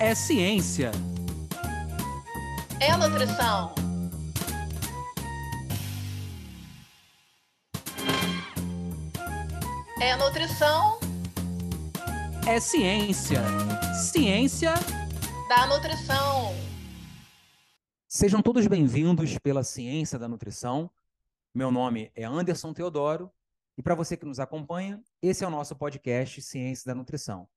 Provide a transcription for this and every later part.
é ciência. É nutrição. É nutrição É ciência. Ciência. da nutrição. Sejam todos bem-vindos pela Ciência da Nutrição. Meu nome é Anderson Teodoro e para você que nos acompanha, esse é o nosso podcast Ciência da Nutrição,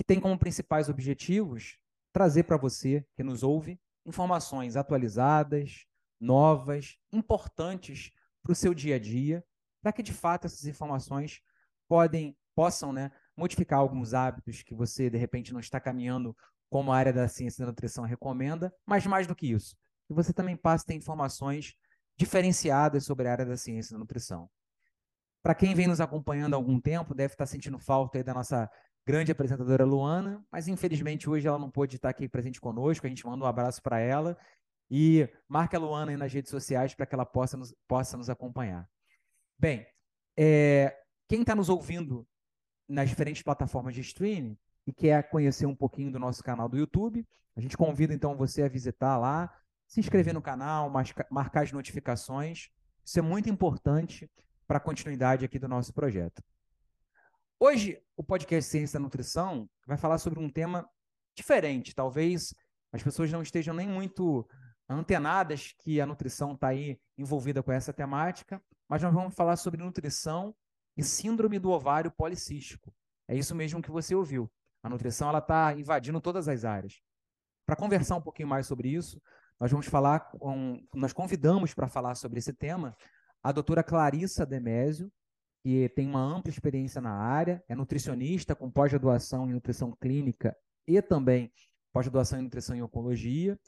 que tem como principais objetivos trazer para você que nos ouve informações atualizadas, novas, importantes para o seu dia a dia, para que de fato essas informações podem possam, né, modificar alguns hábitos que você de repente não está caminhando como a área da ciência da nutrição recomenda, mas mais do que isso, que você também passe a ter informações diferenciadas sobre a área da ciência da nutrição. Para quem vem nos acompanhando há algum tempo, deve estar sentindo falta da nossa grande apresentadora Luana, mas infelizmente hoje ela não pôde estar aqui presente conosco. A gente manda um abraço para ela e marca a Luana aí nas redes sociais para que ela possa nos, possa nos acompanhar. Bem, é, quem está nos ouvindo nas diferentes plataformas de streaming e quer conhecer um pouquinho do nosso canal do YouTube, a gente convida então você a visitar lá, se inscrever no canal, marca- marcar as notificações. Isso é muito importante para a continuidade aqui do nosso projeto. Hoje, o podcast Ciência da Nutrição vai falar sobre um tema diferente. Talvez as pessoas não estejam nem muito antenadas que a nutrição está aí envolvida com essa temática, mas nós vamos falar sobre nutrição e síndrome do ovário policístico. É isso mesmo que você ouviu. A nutrição ela está invadindo todas as áreas. Para conversar um pouquinho mais sobre isso, nós vamos falar com, nós convidamos para falar sobre esse tema a doutora Clarissa Demésio, que tem uma ampla experiência na área, é nutricionista com pós-graduação em nutrição clínica e também pós-graduação em nutrição e oncologia,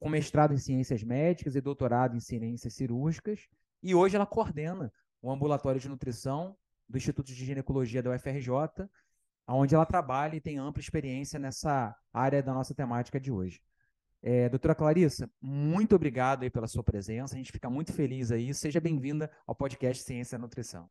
com mestrado em ciências médicas e doutorado em ciências cirúrgicas, e hoje ela coordena o ambulatório de nutrição do Instituto de Ginecologia da UFRJ, onde ela trabalha e tem ampla experiência nessa área da nossa temática de hoje. É, doutora Clarissa, muito obrigado aí pela sua presença, a gente fica muito feliz aí, seja bem-vinda ao podcast Ciência da Nutrição.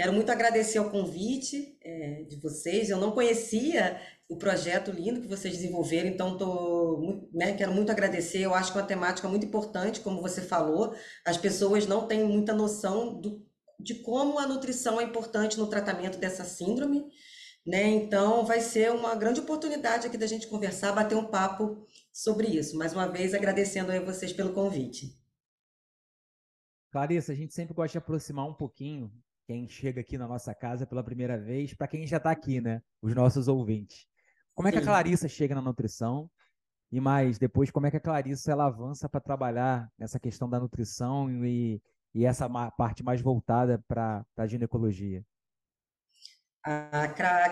Quero muito agradecer ao convite é, de vocês. Eu não conhecia o projeto lindo que vocês desenvolveram, então tô, né, quero muito agradecer. Eu acho que é uma temática muito importante, como você falou. As pessoas não têm muita noção do, de como a nutrição é importante no tratamento dessa síndrome, né? Então vai ser uma grande oportunidade aqui da gente conversar, bater um papo sobre isso. Mais uma vez, agradecendo a vocês pelo convite. Clarissa, a gente sempre gosta de aproximar um pouquinho quem chega aqui na nossa casa pela primeira vez, para quem já está aqui, né? Os nossos ouvintes. Como é que a Sim. Clarissa chega na nutrição? E mais, depois, como é que a Clarissa ela avança para trabalhar nessa questão da nutrição e, e essa parte mais voltada para a ginecologia? A a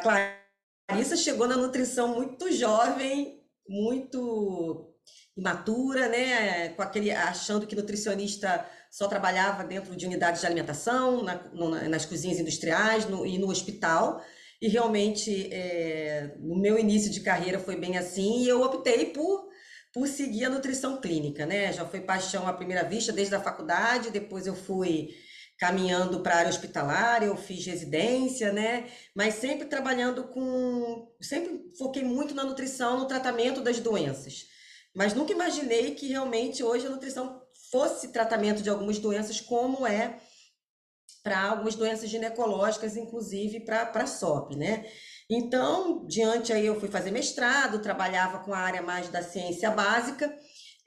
Clarissa chegou na nutrição muito jovem, muito imatura, né? Com aquele, achando que nutricionista só trabalhava dentro de unidades de alimentação, na- no- na- nas cozinhas industriais no- e no hospital. E realmente, é, no meu início de carreira foi bem assim, e eu optei por, por seguir a nutrição clínica, né? Já foi paixão à primeira vista desde a faculdade, depois eu fui caminhando para a área hospitalar, eu fiz residência, né? Mas sempre trabalhando com. Sempre foquei muito na nutrição, no tratamento das doenças. Mas nunca imaginei que realmente hoje a nutrição fosse tratamento de algumas doenças, como é para algumas doenças ginecológicas, inclusive para SOP, né? Então, diante aí eu fui fazer mestrado, trabalhava com a área mais da ciência básica,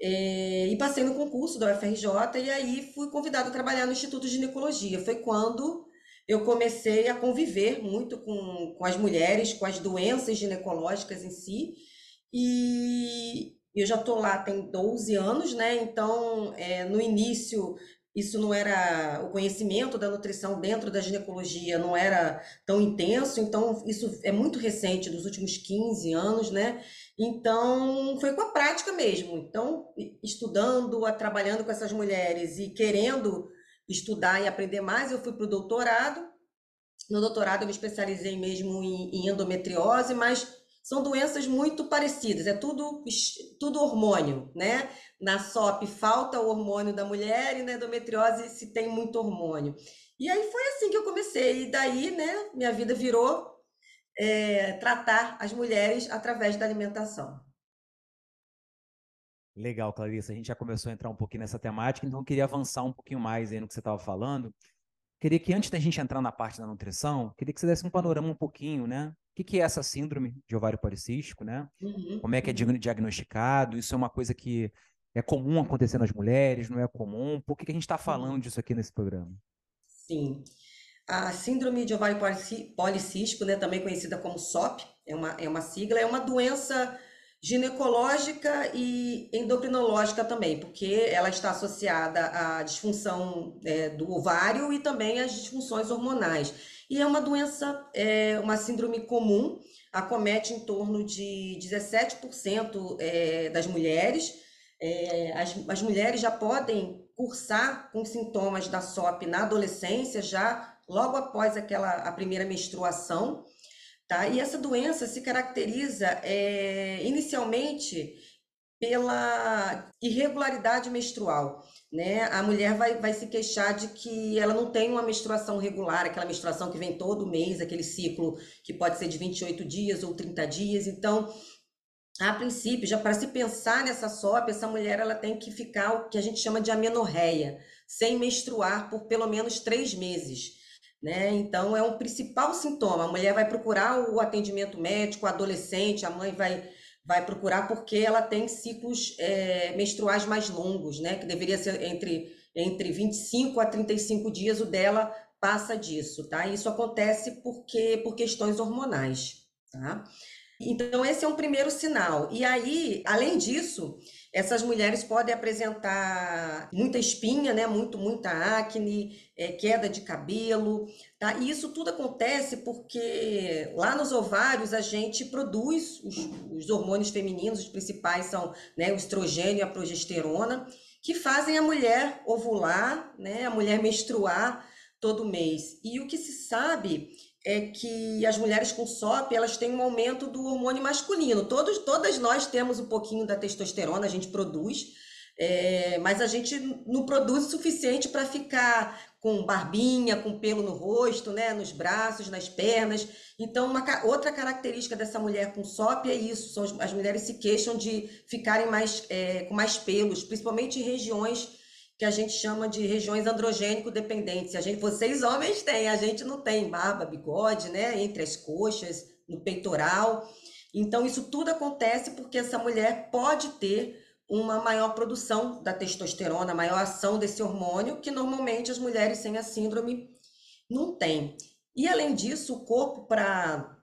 eh, e passei no concurso da UFRJ, e aí fui convidada a trabalhar no Instituto de Ginecologia. Foi quando eu comecei a conviver muito com, com as mulheres, com as doenças ginecológicas em si, e eu já estou lá tem 12 anos, né? Então, eh, no início, isso não era, o conhecimento da nutrição dentro da ginecologia não era tão intenso, então isso é muito recente, dos últimos 15 anos, né? Então, foi com a prática mesmo. Então, estudando, trabalhando com essas mulheres e querendo estudar e aprender mais, eu fui para o doutorado. No doutorado, eu me especializei mesmo em, em endometriose, mas são doenças muito parecidas, é tudo, tudo hormônio, né? Na SOP falta o hormônio da mulher e na endometriose se tem muito hormônio. E aí foi assim que eu comecei. E daí, né, minha vida virou é, tratar as mulheres através da alimentação. Legal, Clarissa. A gente já começou a entrar um pouquinho nessa temática, então eu queria avançar um pouquinho mais aí no que você estava falando. Queria que antes da gente entrar na parte da nutrição, queria que você desse um panorama um pouquinho, né? O que, que é essa síndrome de ovário policístico, né? Uhum, Como é que é uhum. diagnosticado? Isso é uma coisa que é comum acontecer nas mulheres, não é comum? Por que, que a gente está falando uhum. disso aqui nesse programa? Sim. A síndrome de ovário policístico, né, também conhecida como SOP, é uma, é uma sigla, é uma doença ginecológica e endocrinológica também, porque ela está associada à disfunção é, do ovário e também às disfunções hormonais. E é uma doença, é, uma síndrome comum, acomete em torno de 17% é, das mulheres. É, as, as mulheres já podem cursar com sintomas da SOP na adolescência, já logo após aquela a primeira menstruação. Tá? E essa doença se caracteriza é, inicialmente pela irregularidade menstrual. Né? A mulher vai, vai se queixar de que ela não tem uma menstruação regular, aquela menstruação que vem todo mês, aquele ciclo que pode ser de 28 dias ou 30 dias. Então, a princípio, já para se pensar nessa SOP, essa mulher ela tem que ficar o que a gente chama de amenorreia, sem menstruar por pelo menos três meses né? Então é um principal sintoma. A mulher vai procurar o atendimento médico, o adolescente, a mãe vai vai procurar porque ela tem ciclos é, menstruais mais longos, né? Que deveria ser entre entre 25 a 35 dias, o dela passa disso, tá? Isso acontece porque por questões hormonais, tá? Então esse é um primeiro sinal. E aí, além disso, essas mulheres podem apresentar muita espinha, né? Muito, muita acne, é, queda de cabelo, tá? E isso tudo acontece porque lá nos ovários a gente produz os, os hormônios femininos, os principais são né, o estrogênio e a progesterona, que fazem a mulher ovular, né? A mulher menstruar todo mês. E o que se sabe é que as mulheres com SOP elas têm um aumento do hormônio masculino. Todos, todas nós temos um pouquinho da testosterona, a gente produz, é, mas a gente não produz o suficiente para ficar com barbinha, com pelo no rosto, né, nos braços, nas pernas. Então, uma, outra característica dessa mulher com SOP é isso: as, as mulheres se queixam de ficarem mais é, com mais pelos, principalmente em regiões que a gente chama de regiões androgênico-dependentes. A gente, vocês homens têm, a gente não tem barba, bigode, né? Entre as coxas, no peitoral. Então, isso tudo acontece porque essa mulher pode ter uma maior produção da testosterona, maior ação desse hormônio, que normalmente as mulheres sem a síndrome não têm. E além disso, o corpo, para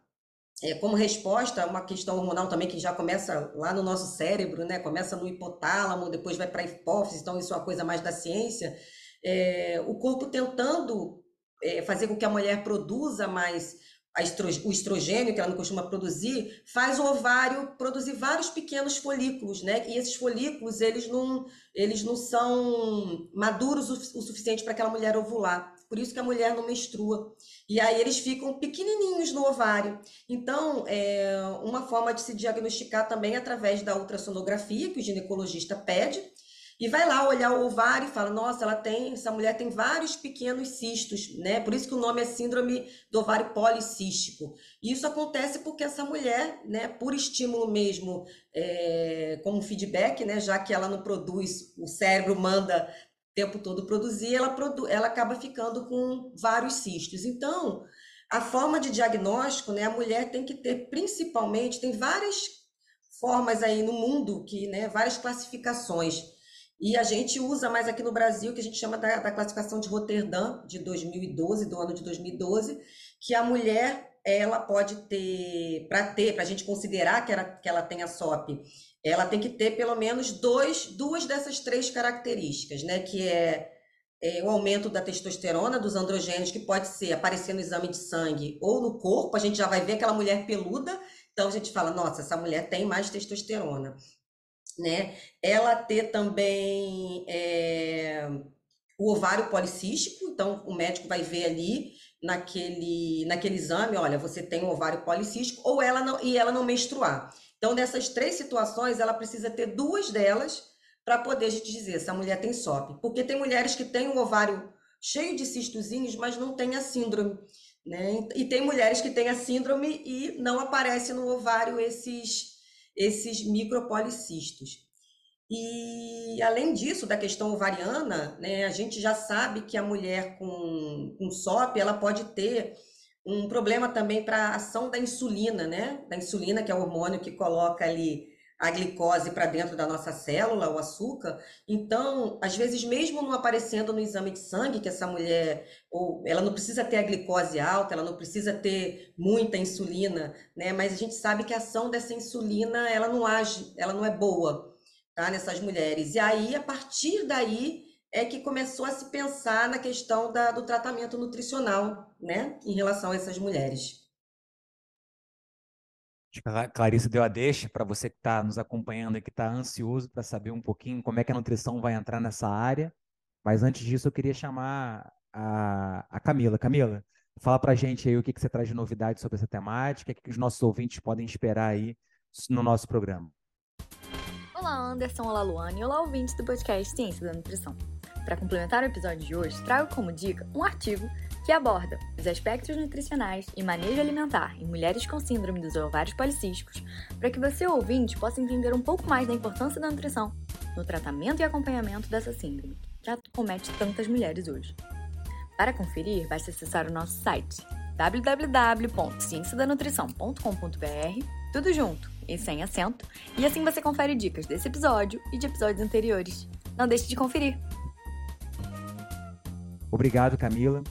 é, como resposta a uma questão hormonal também que já começa lá no nosso cérebro, né? Começa no hipotálamo, depois vai para a hipófise, então isso é uma coisa mais da ciência. É, o corpo tentando é, fazer com que a mulher produza mais estro, o estrogênio, que ela não costuma produzir, faz o ovário produzir vários pequenos folículos, né? E esses folículos, eles não, eles não são maduros o, o suficiente para aquela mulher ovular por isso que a mulher não menstrua. E aí eles ficam pequenininhos no ovário. Então, é uma forma de se diagnosticar também é através da ultrassonografia, que o ginecologista pede, e vai lá olhar o ovário e fala: nossa, ela tem, essa mulher tem vários pequenos cistos, né? Por isso que o nome é síndrome do ovário policístico. E isso acontece porque essa mulher, né, por estímulo mesmo, é, como feedback, né, já que ela não produz, o cérebro manda tempo todo produzir, ela, produ ela acaba ficando com vários cistos. Então, a forma de diagnóstico, né, a mulher tem que ter principalmente, tem várias formas aí no mundo, que, né, várias classificações. E a gente usa mais aqui no Brasil, que a gente chama da, da classificação de Roterdã, de 2012, do ano de 2012, que a mulher ela pode ter, para ter, para a gente considerar que ela, que ela tem a SOP, ela tem que ter pelo menos dois, duas dessas três características, né? Que é, é, o aumento da testosterona, dos androgênios, que pode ser aparecer no exame de sangue ou no corpo, a gente já vai ver aquela mulher peluda, então a gente fala, nossa, essa mulher tem mais testosterona. Né? Ela ter também é, o ovário policístico, então o médico vai ver ali naquele, naquele exame, olha, você tem um ovário policístico, ou ela não, e ela não menstruar. Então, nessas três situações, ela precisa ter duas delas para poder a gente dizer se a mulher tem SOP. Porque tem mulheres que têm o ovário cheio de cistozinhos, mas não tem a síndrome. Né? E tem mulheres que têm a síndrome e não aparece no ovário esses, esses micropolicistos. E além disso, da questão ovariana, né, a gente já sabe que a mulher com, com SOP ela pode ter um problema também para a ação da insulina, né? Da insulina, que é o hormônio que coloca ali a glicose para dentro da nossa célula, o açúcar. Então, às vezes, mesmo não aparecendo no exame de sangue que essa mulher, ou ela não precisa ter a glicose alta, ela não precisa ter muita insulina, né? Mas a gente sabe que a ação dessa insulina, ela não age, ela não é boa, tá? Nessas mulheres. E aí, a partir daí, é que começou a se pensar na questão da, do tratamento nutricional, né? Em relação a essas mulheres. A Clarissa deu a deixa para você que está nos acompanhando e que está ansioso para saber um pouquinho como é que a nutrição vai entrar nessa área. Mas antes disso, eu queria chamar a, a Camila. Camila, fala para a gente aí o que, que você traz de novidade sobre essa temática, o que, que os nossos ouvintes podem esperar aí no nosso programa. Olá, Anderson, olá, Luane, olá, ouvintes do podcast Ciência da Nutrição. Para complementar o episódio de hoje, trago como dica um artigo que aborda os aspectos nutricionais e manejo alimentar em mulheres com síndrome dos ovários policísticos, para que você, ouvinte, possa entender um pouco mais da importância da nutrição no tratamento e acompanhamento dessa síndrome, que acomete tantas mulheres hoje. Para conferir, basta acessar o nosso site www.cienciadanutrição.com.br, tudo junto e sem acento, e assim você confere dicas desse episódio e de episódios anteriores. Não deixe de conferir! Obrigado, Camila.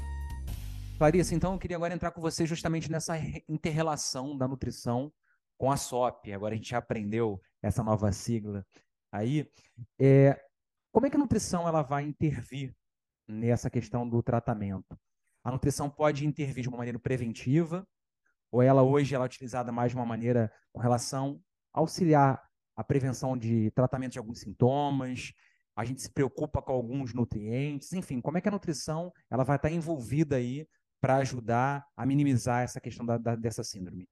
Clarissa, então eu queria agora entrar com você justamente nessa interrelação da nutrição com a SOP. Agora a gente já aprendeu essa nova sigla aí. É, como é que a nutrição ela vai intervir nessa questão do tratamento? A nutrição pode intervir de uma maneira preventiva, ou ela hoje ela é utilizada mais de uma maneira com relação a auxiliar a prevenção de tratamento de alguns sintomas, a gente se preocupa com alguns nutrientes, enfim, como é que a nutrição ela vai estar envolvida aí para ajudar a minimizar essa questão da, da, dessa síndrome?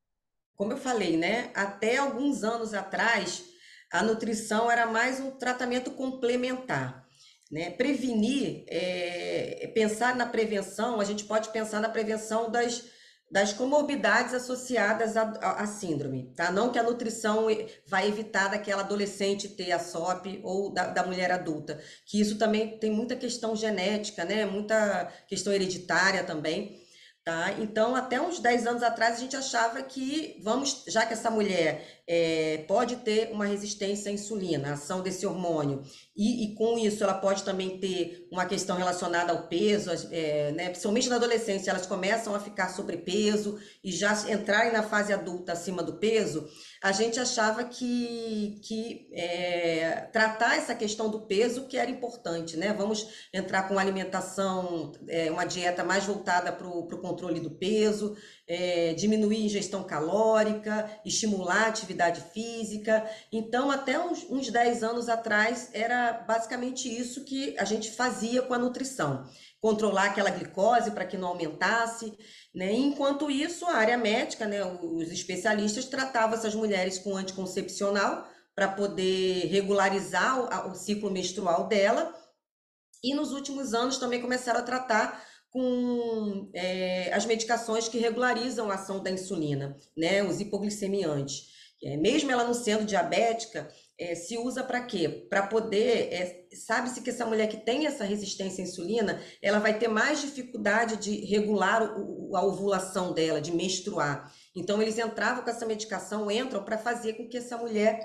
Como eu falei, né? Até alguns anos atrás, a nutrição era mais um tratamento complementar. Né? Prevenir, é, pensar na prevenção, a gente pode pensar na prevenção das, das comorbidades associadas à, síndrome, tá? Não que a nutrição vai evitar daquela adolescente ter a SOP ou da, da, mulher adulta, que isso também tem muita questão genética, né? Muita questão hereditária também. Tá? Então, até uns 10 anos atrás, a gente achava que, vamos, já que essa mulher é, pode ter uma resistência à insulina, a ação desse hormônio, e, e, com isso ela pode também ter uma questão relacionada ao peso, é, né? principalmente na adolescência, elas começam a ficar sobrepeso e já entrarem na fase adulta acima do peso, a gente achava que, que é, tratar essa questão do peso que era importante, né? Vamos entrar com alimentação, é, uma dieta mais voltada para o controle do peso, é, diminuir a ingestão calórica, estimular a atividade física. Então, até uns, uns 10 anos atrás, era basicamente isso que a gente fazia com a nutrição. Controlar aquela glicose para que não aumentasse, né? Enquanto isso, a área médica, né, os especialistas tratavam essas mulheres com anticoncepcional para poder regularizar o, o ciclo menstrual dela. E nos últimos anos também começaram a tratar com é, as medicações que regularizam a ação da insulina, né, os hipoglicemiantes. É, mesmo ela não sendo diabética, é, se usa para quê? Para poder, é, sabe-se que essa mulher que tem essa resistência à insulina, ela vai ter mais dificuldade de regular o, a ovulação dela, de menstruar. Então, eles entravam com essa medicação, entram para fazer com que essa mulher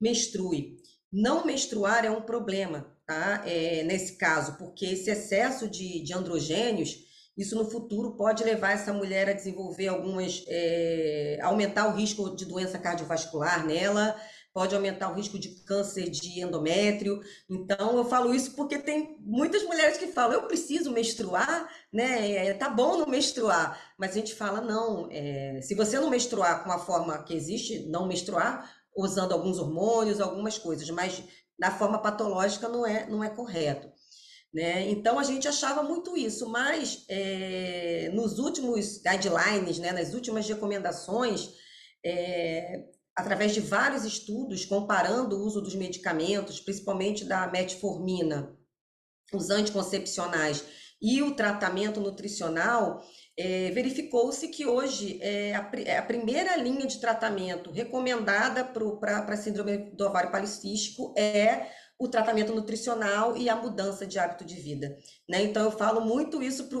menstrue. Não menstruar é um problema, tá? É, nesse caso, porque esse excesso de, de androgênios, isso no futuro pode levar essa mulher a desenvolver algumas, é, aumentar o risco de doença cardiovascular nela, pode aumentar o risco de câncer de endométrio. Então, eu falo isso porque tem muitas mulheres que falam, eu preciso menstruar, né? É, tá bom não menstruar. Mas a gente fala, não, é, se você não menstruar com a forma que existe, não menstruar, usando alguns hormônios, algumas coisas, mas da forma patológica não é, não é correto. Né? Então a gente achava muito isso, mas é, nos últimos guidelines, né, nas últimas recomendações, é, através de vários estudos comparando o uso dos medicamentos, principalmente da metformina, os anticoncepcionais e o tratamento nutricional, é, verificou-se que hoje é a, é a, primeira linha de tratamento recomendada para a síndrome do ovário policístico é o tratamento nutricional e a mudança de hábito de vida. Né? Então, eu falo muito isso para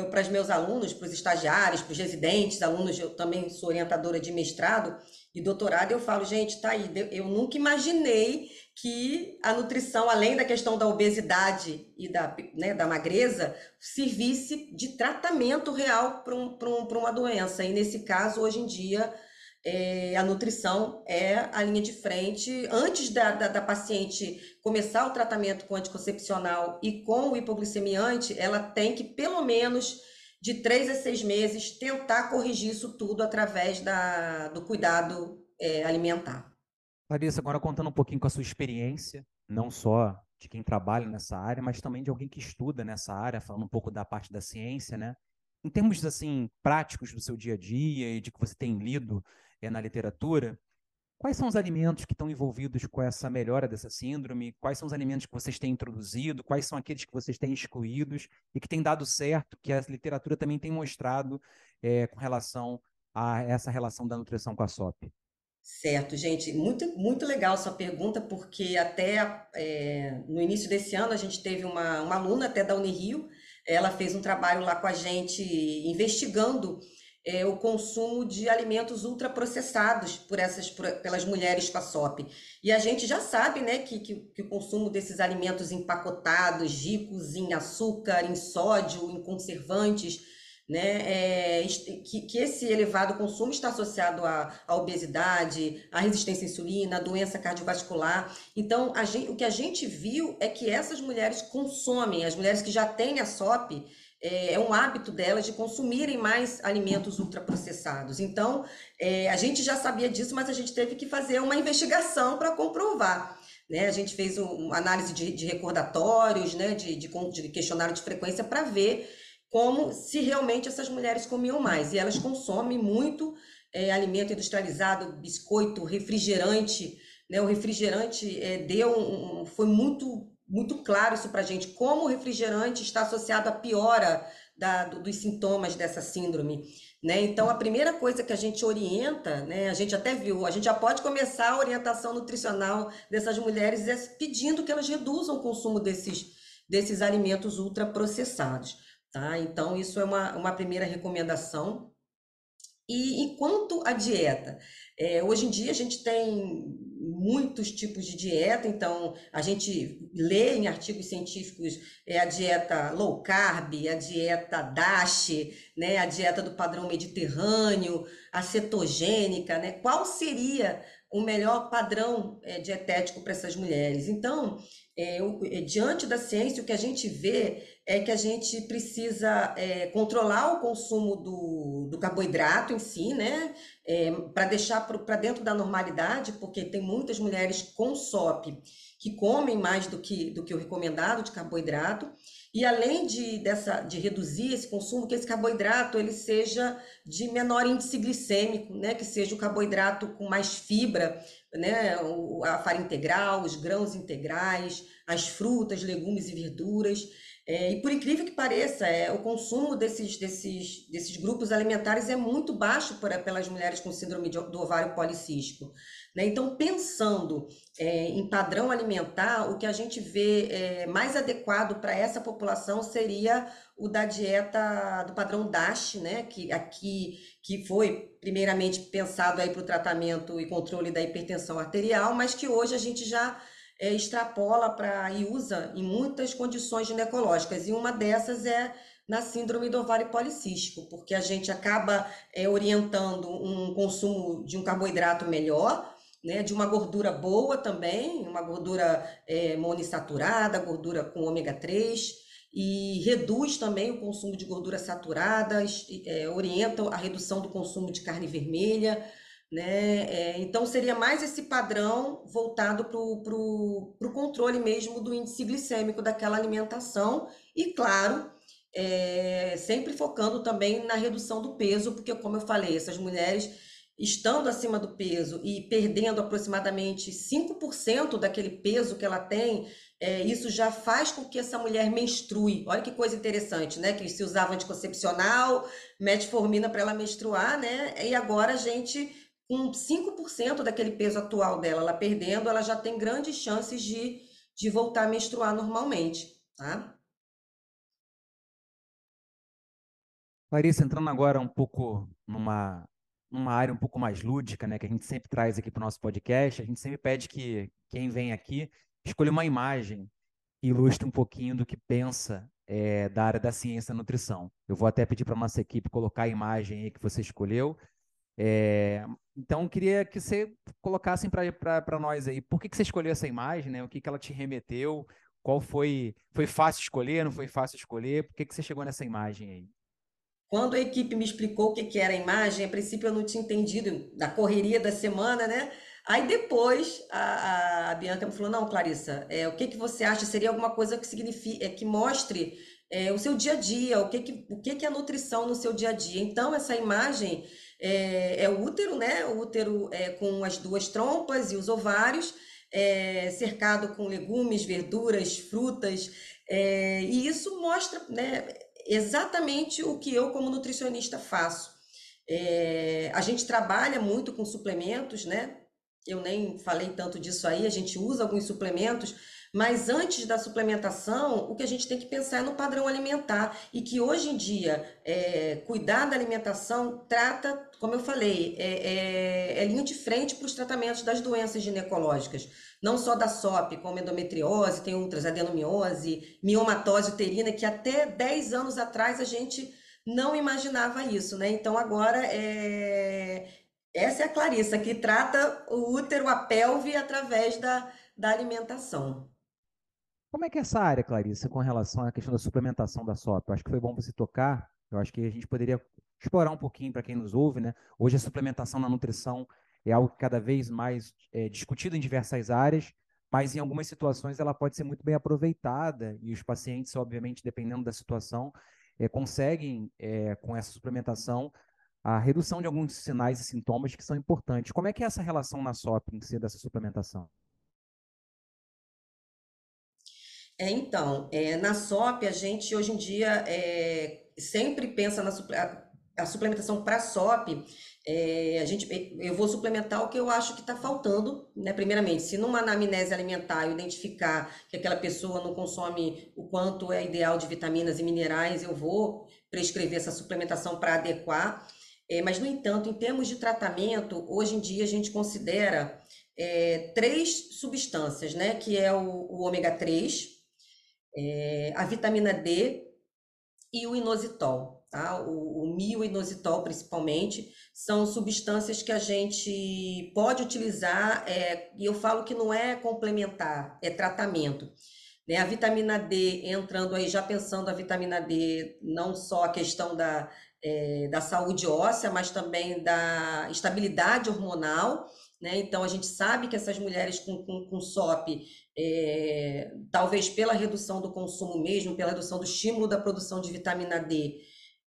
os meus alunos, para os estagiários, para os residentes, alunos, eu também sou orientadora de mestrado e doutorado, eu falo, gente, tá aí, eu nunca imaginei que a nutrição, além da questão da obesidade e da, né, da magreza, servisse de tratamento real para um, um, uma doença. E nesse caso, hoje em dia, é, a nutrição é a linha de frente. Antes da, da, da, paciente começar o tratamento com anticoncepcional e com o hipoglicemiante, ela tem que, pelo menos, de três a seis meses, tentar corrigir isso tudo através da, do cuidado é, alimentar. Larissa, agora contando um pouquinho com a sua experiência, não só de quem trabalha nessa área, mas também de alguém que estuda nessa área, falando um pouco da parte da ciência, né? Em termos assim práticos do seu dia a dia e de que você tem lido é, na literatura, quais são os alimentos que estão envolvidos com essa melhora dessa síndrome? Quais são os alimentos que vocês têm introduzido? Quais são aqueles que vocês têm excluídos e que têm dado certo, que a literatura também tem mostrado é, com relação a essa relação da nutrição com a SOP? Certo, gente, muito, muito legal sua pergunta, porque até é, no início desse ano a gente teve uma, uma aluna até da Unirio, ela fez um trabalho lá com a gente investigando é, o consumo de alimentos ultraprocessados por essas, por, pelas mulheres com a SOP. E a gente já sabe né, que, que, que o consumo desses alimentos empacotados, ricos em açúcar, em sódio, em conservantes, né, é, que, que, esse elevado consumo está associado à, à, obesidade, à resistência à insulina, à doença cardiovascular. Então, gente, o que a gente viu é que essas mulheres consomem, as mulheres que já têm a SOP, é, é um hábito delas de consumirem mais alimentos ultraprocessados. Então, é, a gente já sabia disso, mas a gente teve que fazer uma investigação para comprovar. Né? A gente fez uma análise de, de recordatórios, né? de, de, de questionário de frequência para ver como se realmente essas mulheres comiam mais. E elas consomem muito é, alimento industrializado, biscoito, refrigerante. Né? O refrigerante é, deu um, foi muito muito claro isso para a gente, como o refrigerante está associado à piora da, do, dos sintomas dessa síndrome. Né? Então, a primeira coisa que a gente orienta, né, a gente até viu, a gente já pode começar a orientação nutricional dessas mulheres é pedindo que elas reduzam o consumo desses, desses alimentos ultraprocessados. Tá? Então, isso é uma, uma primeira recomendação. E enquanto a dieta, é, hoje em dia a gente tem muitos tipos de dieta, então a gente lê em artigos científicos é, a dieta low carb, a dieta DASH, né, a dieta do padrão mediterrâneo, a cetogênica, né? Qual seria o melhor padrão é, dietético para essas mulheres? Então, é, é, diante da ciência, o que a gente vê é que a gente precisa é, controlar o consumo do, do carboidrato em si, né? É, para deixar para dentro da normalidade, porque tem muitas mulheres com SOP que comem mais do que, do que o recomendado de carboidrato. E além de, dessa, de reduzir esse consumo, que esse carboidrato ele seja de menor índice glicêmico, né? que seja o carboidrato com mais fibra, né? a farinha integral, os grãos integrais, as frutas, legumes e verduras. É, e por incrível que pareça, é, o consumo desses, desses, desses grupos alimentares é muito baixo para, pelas mulheres com síndrome de, do ovário policístico. Né? Então, pensando é, em padrão alimentar, o que a gente vê é, mais adequado para essa população seria o da dieta do padrão DASH, né? que aqui que foi primeiramente pensado para o tratamento e controle da hipertensão arterial, mas que hoje a gente já é, extrapola para e usa em muitas condições ginecológicas, e uma dessas é na síndrome do ovário policístico, porque a gente acaba é, orientando um consumo de um carboidrato melhor, né, de uma gordura boa também, uma gordura é, monoinsaturada, gordura com ômega 3, e reduz também o consumo de gordura saturada, é, orienta a redução do consumo de carne vermelha, né? É, então, seria mais esse padrão voltado para o controle mesmo do índice glicêmico daquela alimentação e, claro, é, sempre focando também na redução do peso, porque, como eu falei, essas mulheres estando acima do peso e perdendo aproximadamente 5% daquele peso que ela tem, é, isso já faz com que essa mulher menstrue. Olha que coisa interessante, né? Que se usava anticoncepcional, metformina para ela menstruar, né? E agora a gente, com 5% daquele peso atual dela, ela perdendo, ela já tem grandes chances de, de voltar a menstruar normalmente, tá? Larissa, entrando agora um pouco numa, numa área um pouco mais lúdica, né, que a gente sempre traz aqui para o nosso podcast, a gente sempre pede que quem vem aqui escolha uma imagem que ilustre um pouquinho do que pensa é, da área da ciência da nutrição. Eu vou até pedir para nossa equipe colocar a imagem aí que você escolheu. É, então, queria que você colocasse para nós aí, por que, que você escolheu essa imagem, né? O que, que ela te remeteu? Qual foi? Foi fácil escolher? Não foi fácil escolher? Por que, que você chegou nessa imagem aí? Quando a equipe me explicou o que, que era a imagem, a princípio eu não tinha entendido da correria da semana, né? Aí depois a, a Bianca me falou: não, Clarissa, é, o que, que você acha? Seria alguma coisa que signifique, é, que mostre é, o seu dia a dia, o que, que, o que, que é a nutrição no seu dia a dia. Então, essa imagem é, é o útero, né? O útero é, com as duas trompas e os ovários, é, cercado com legumes, verduras, frutas. É, e isso mostra, né? Exatamente o que eu, como nutricionista, faço. É, a gente trabalha muito com suplementos, né? Eu nem falei tanto disso aí, a gente usa alguns suplementos, mas antes da suplementação, o que a gente tem que pensar é no padrão alimentar. E que hoje em dia, é, cuidar da alimentação trata, como eu falei, é, é, é linha de frente para os tratamentos das doenças ginecológicas não só da SOP, como endometriose, tem outras, adenomiose, miomatose uterina, que até 10 anos atrás a gente não imaginava isso, né? Então agora é... essa é a Clarissa, que trata o útero, a pelve, através da, da alimentação. Como é que é essa área, Clarissa, com relação à questão da suplementação da SOP? Eu acho que foi bom você tocar, eu acho que a gente poderia explorar um pouquinho para quem nos ouve, né? Hoje a suplementação na nutrição é algo cada vez mais é, discutido em diversas áreas, mas em algumas situações ela pode ser muito bem aproveitada e os pacientes, obviamente, dependendo da situação, é, conseguem, é, com essa suplementação, a redução de alguns sinais e sintomas que são importantes. Como é que é essa relação na SOP em si dessa suplementação? É, então, é, na SOP, a gente hoje em dia é, sempre pensa na a, a suplementação para SOP é, a gente, eu vou suplementar o que eu acho que está faltando, né? Primeiramente, se numa anamnese alimentar eu identificar que aquela pessoa não consome o quanto é ideal de vitaminas e minerais, eu vou prescrever essa suplementação para adequar. É, mas, no entanto, em termos de tratamento, hoje em dia a gente considera é, três substâncias, né? Que é o, o ômega 3, é, a vitamina D e o inositol, tá? O, o mioinositol, principalmente, são substâncias que a gente pode utilizar, é, e eu falo que não é complementar, é tratamento. Né? A vitamina D, entrando aí, já pensando a vitamina D, não só a questão da, é, da saúde óssea, mas também da estabilidade hormonal. Né? Então, a gente sabe que essas mulheres com, com, com SOP, é, talvez pela redução do consumo mesmo, pela redução do estímulo da produção de vitamina D,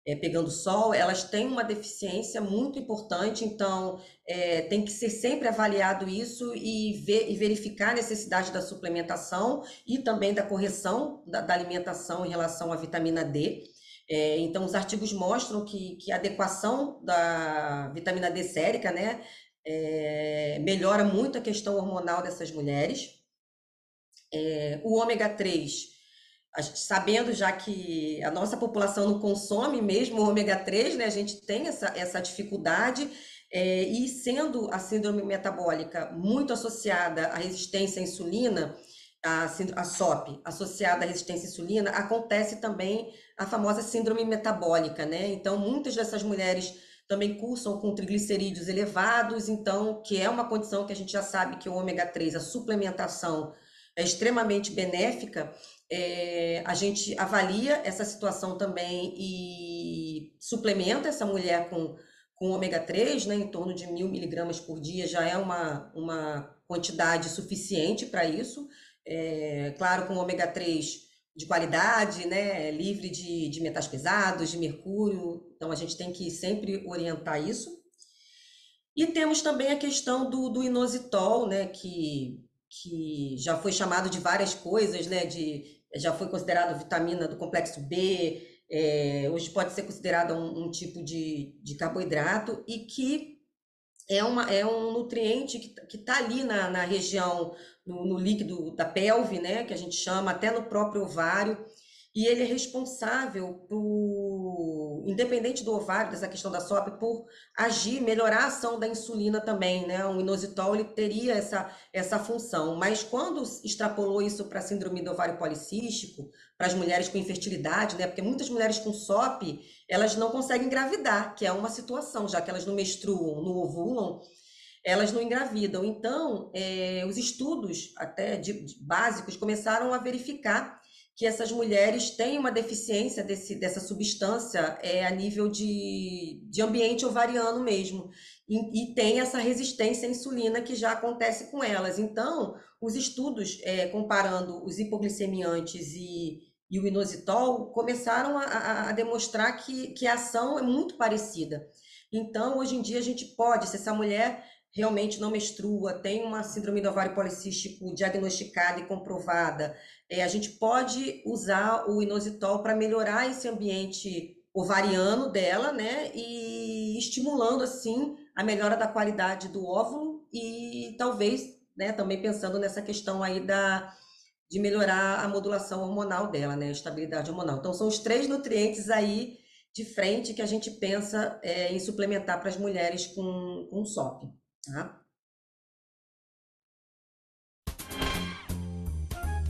é, pegando sol, elas têm uma deficiência muito importante, então é, tem que ser sempre avaliado isso e, ver, e verificar a necessidade da suplementação e também da correção da, da alimentação em relação à vitamina D. É, então, os artigos mostram que, que a adequação da vitamina D sérica, né, é, melhora muito a questão hormonal dessas mulheres. É, o ômega 3 sabendo já que a nossa população não consome mesmo o ômega 3, né? A gente tem essa, essa dificuldade. É, e sendo a síndrome metabólica muito associada à resistência à insulina, a, a SOP, associada à resistência à insulina, acontece também a famosa síndrome metabólica, né? Então, muitas dessas mulheres também cursam com triglicerídeos elevados, então, que é uma condição que a gente já sabe que o ômega 3, a suplementação é extremamente benéfica, é, a gente avalia essa situação também e suplementa essa mulher com, com ômega 3, né, em torno de mil miligramas por dia, já é uma, uma quantidade suficiente para isso. É, claro, com ômega 3 de qualidade, né, livre de, de metais pesados, de mercúrio, então a gente tem que sempre orientar isso. E temos também a questão do, do inositol, né, que que já foi chamado de várias coisas, né? De, já foi considerado vitamina do complexo B, é, hoje pode ser considerada um, um, tipo de, de carboidrato e que é, uma, é um nutriente que está ali na, na região, no, no líquido da pelve, né? Que a gente chama, até no próprio ovário e ele é responsável por, independente do ovário, dessa questão da SOP, por agir, melhorar a ação da insulina também, né? O inositol ele teria essa, essa função, mas quando extrapolou isso para a síndrome do ovário policístico, para as mulheres com infertilidade, né? Porque muitas mulheres com SOP, elas não conseguem engravidar, que é uma situação, já que elas não menstruam, não ovulam, elas não engravidam. Então, é, os estudos até de, de básicos começaram a verificar que essas mulheres têm uma deficiência desse, dessa substância é, a nível de, de ambiente ovariano mesmo. E, e, tem essa resistência à insulina que já acontece com elas. Então, os estudos é, comparando os hipoglicemiantes e, e o inositol começaram a, a, demonstrar que, que a ação é muito parecida. Então, hoje em dia, a gente pode, se essa mulher realmente não menstrua, tem uma síndrome do ovário policístico diagnosticada e comprovada, é, a gente pode usar o inositol para melhorar esse ambiente ovariano dela, né? E estimulando assim a melhora da qualidade do óvulo e talvez, né, também pensando nessa questão aí da de melhorar a modulação hormonal dela, né, a estabilidade hormonal. Então são os três nutrientes aí de frente que a gente pensa é, em suplementar para as mulheres com, com SOP, tá?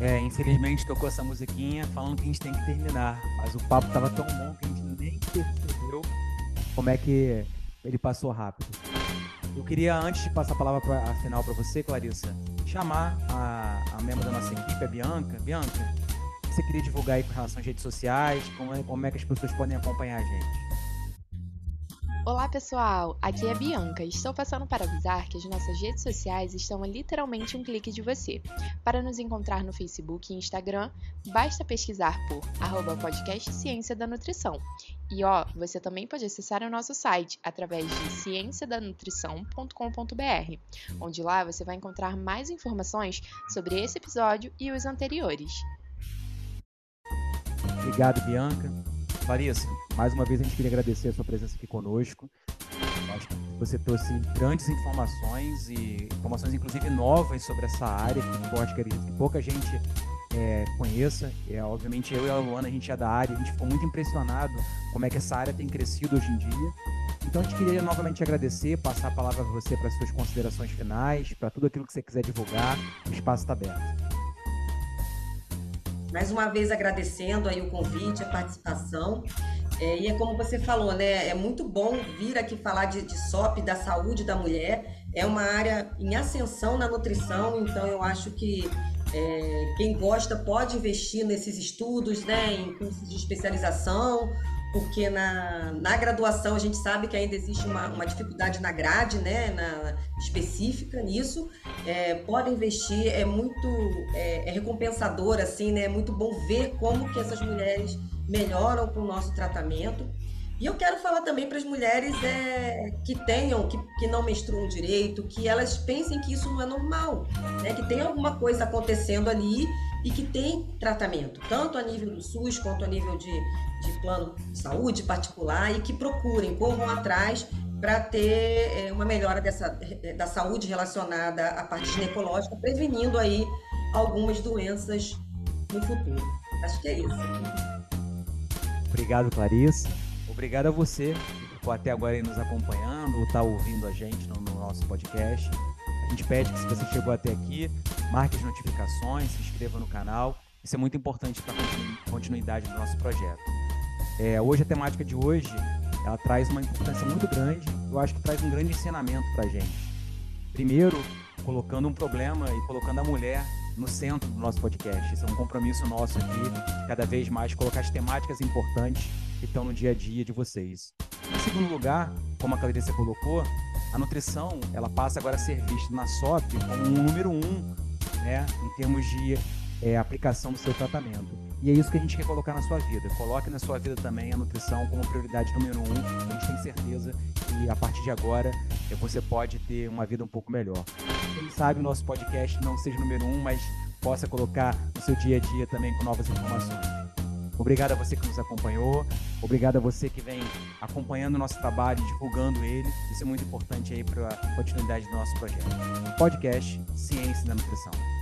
É, infelizmente tocou essa musiquinha falando que a gente tem que terminar, mas o papo tava tão bom que a gente nem percebeu como é que ele passou rápido. Eu queria, antes de passar a palavra pra, a final para você, Clarissa, chamar a, a membro da nossa equipe, a Bianca. Bianca, você queria divulgar aí com relação às redes sociais, como é, como é que as pessoas podem acompanhar a gente? Olá pessoal, aqui é a Bianca estou passando para avisar que as nossas redes sociais estão a literalmente um clique de você. Para nos encontrar no Facebook e Instagram, basta pesquisar por arroba podcast Ciência da Nutrição. E ó, você também pode acessar o nosso site através de cienciadanutrição.com.br, onde lá você vai encontrar mais informações sobre esse episódio e os anteriores. Obrigado, Bianca. Larissa, mais uma vez a gente queria agradecer a sua presença aqui conosco. Você trouxe grandes informações e informações inclusive novas sobre essa área que eu acho que pouca gente é, conheça. É, obviamente eu e a Luana, a gente é da área, a gente ficou muito impressionado como é que essa área tem crescido hoje em dia. Então a gente queria novamente agradecer, passar a palavra para você para as suas considerações finais, para tudo aquilo que você quiser divulgar, o espaço está aberto. Mais uma vez agradecendo aí o convite, a participação. É, e é como você falou, né? É muito bom vir aqui falar de, de SOP, da saúde da mulher. É uma área em ascensão na nutrição, então eu acho que é, quem gosta pode investir nesses estudos, né? Em cursos de especialização porque na, na graduação a gente sabe que ainda existe uma, uma dificuldade na grade, né, na, específica nisso. É, pode investir, é muito é, é, recompensador, assim, né, é muito bom ver como que essas mulheres melhoram com o nosso tratamento. E eu quero falar também para as mulheres é, que tenham, que, que não menstruam direito, que elas pensem que isso não é normal, né? que tem alguma coisa acontecendo ali e que tem tratamento, tanto a nível do SUS quanto a nível de, de plano de saúde particular, e que procurem, corram atrás para ter é, uma melhora dessa, da saúde relacionada à parte ginecológica, prevenindo aí algumas doenças no futuro. Acho que é isso. Obrigado, Clarissa. Obrigado a você que ficou até agora aí nos acompanhando, ou está ouvindo a gente no, no nosso podcast. A gente pede que se você chegou até aqui, marque as notificações, se inscreva no canal. Isso é muito importante para a continuidade do nosso projeto. É, hoje, a temática de hoje, ela traz uma importância muito grande. Eu acho que traz um grande ensinamento para a gente. Primeiro, colocando um problema e colocando a mulher no centro do nosso podcast. Isso é um compromisso nosso aqui, cada vez mais colocar as temáticas importantes que estão no dia a dia de vocês. Em segundo lugar, como a Clarissa colocou, a nutrição ela passa agora a ser vista na SOP como um número um né, em termos de é, aplicação do seu tratamento. E é isso que a gente quer colocar na sua vida. Coloque na sua vida também a nutrição como prioridade número um. A gente tem certeza que a partir de agora você pode ter uma vida um pouco melhor. Quem sabe o nosso podcast não seja o número um, mas possa colocar no seu dia a dia também com novas informações. Obrigado a você que nos acompanhou, obrigado a você que vem acompanhando o nosso trabalho divulgando ele. Isso é muito importante aí para a continuidade do nosso projeto. Podcast Ciência da Nutrição.